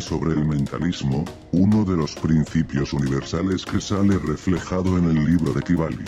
sobre el mentalismo, uno de los principios universales que sale reflejado en el libro de Kybalion.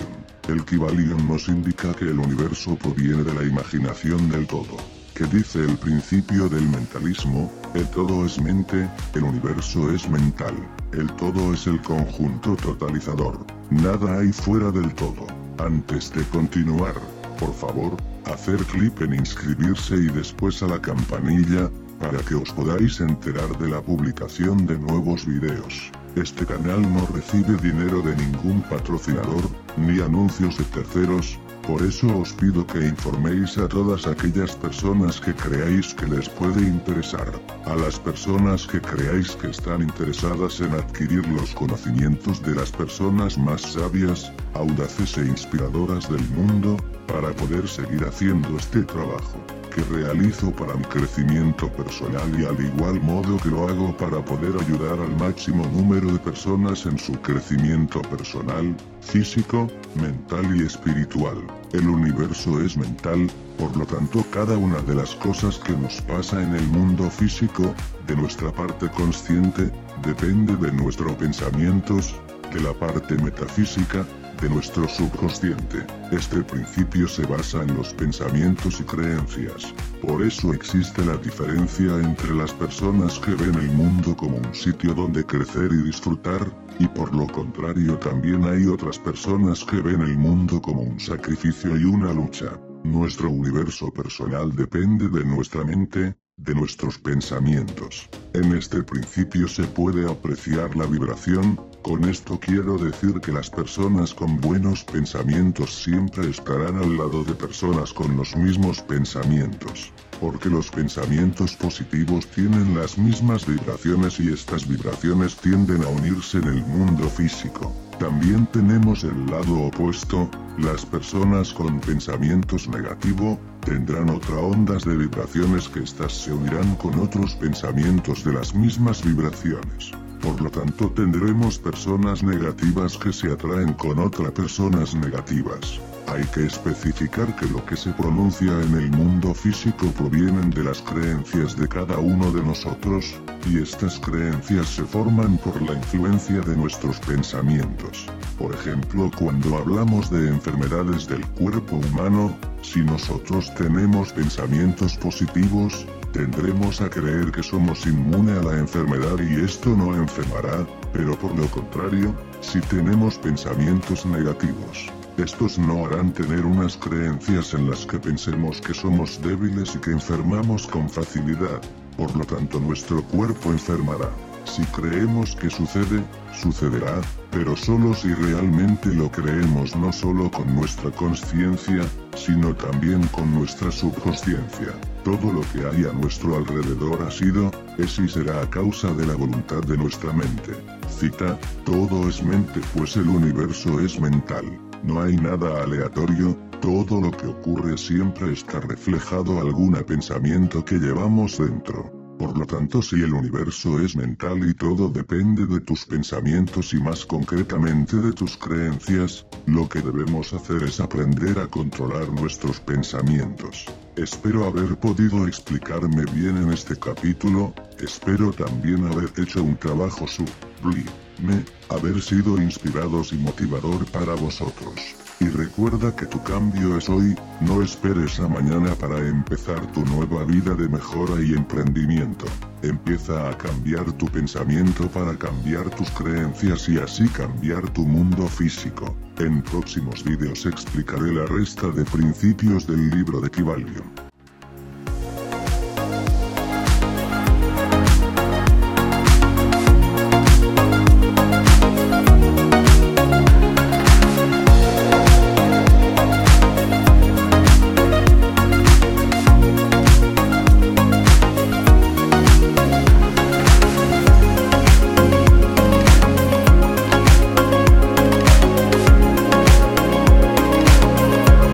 El Kybalion nos indica que el universo proviene de la imaginación del todo. Que dice el principio del mentalismo, el todo es mente, el universo es mental, el todo es el conjunto totalizador, nada hay fuera del todo. Antes de continuar, por favor, hacer clic en inscribirse y después a la campanilla, para que os podáis enterar de la publicación de nuevos videos. Este canal no recibe dinero de ningún patrocinador, ni anuncios de terceros, por eso os pido que informéis a todas aquellas personas que creáis que les puede interesar, a las personas que creáis que están interesadas en adquirir los conocimientos de las personas más sabias, audaces e inspiradoras del mundo, para poder seguir haciendo este trabajo que realizo para mi crecimiento personal y al igual modo que lo hago para poder ayudar al máximo número de personas en su crecimiento personal, físico, mental y espiritual. El universo es mental, por lo tanto cada una de las cosas que nos pasa en el mundo físico, de nuestra parte consciente, depende de nuestros pensamientos, de la parte metafísica, de nuestro subconsciente. Este principio se basa en los pensamientos y creencias. Por eso existe la diferencia entre las personas que ven el mundo como un sitio donde crecer y disfrutar, y por lo contrario también hay otras personas que ven el mundo como un sacrificio y una lucha. Nuestro universo personal depende de nuestra mente, de nuestros pensamientos. En este principio se puede apreciar la vibración, con esto quiero decir que las personas con buenos pensamientos siempre estarán al lado de personas con los mismos pensamientos, porque los pensamientos positivos tienen las mismas vibraciones y estas vibraciones tienden a unirse en el mundo físico. También tenemos el lado opuesto, las personas con pensamientos negativo, tendrán otra ondas de vibraciones que éstas se unirán con otros pensamientos de las mismas vibraciones. Por lo tanto tendremos personas negativas que se atraen con otras personas negativas. Hay que especificar que lo que se pronuncia en el mundo físico provienen de las creencias de cada uno de nosotros, y estas creencias se forman por la influencia de nuestros pensamientos. Por ejemplo, cuando hablamos de enfermedades del cuerpo humano, si nosotros tenemos pensamientos positivos, tendremos a creer que somos inmune a la enfermedad y esto no enfermará, pero por lo contrario, si tenemos pensamientos negativos, estos no harán tener unas creencias en las que pensemos que somos débiles y que enfermamos con facilidad, por lo tanto nuestro cuerpo enfermará. Si creemos que sucede, sucederá, pero solo si realmente lo creemos no solo con nuestra conciencia, sino también con nuestra subconsciencia. Todo lo que hay a nuestro alrededor ha sido, es y será a causa de la voluntad de nuestra mente. Cita, todo es mente pues el universo es mental. No hay nada aleatorio, todo lo que ocurre siempre está reflejado algún pensamiento que llevamos dentro. Por lo tanto si el universo es mental y todo depende de tus pensamientos y más concretamente de tus creencias, lo que debemos hacer es aprender a controlar nuestros pensamientos. Espero haber podido explicarme bien en este capítulo, espero también haber hecho un trabajo sublime, haber sido inspirados y motivador para vosotros. Y recuerda que tu cambio es hoy, no esperes a mañana para empezar tu nueva vida de mejora y emprendimiento. Empieza a cambiar tu pensamiento para cambiar tus creencias y así cambiar tu mundo físico. En próximos vídeos explicaré la resta de principios del libro de Kybalion.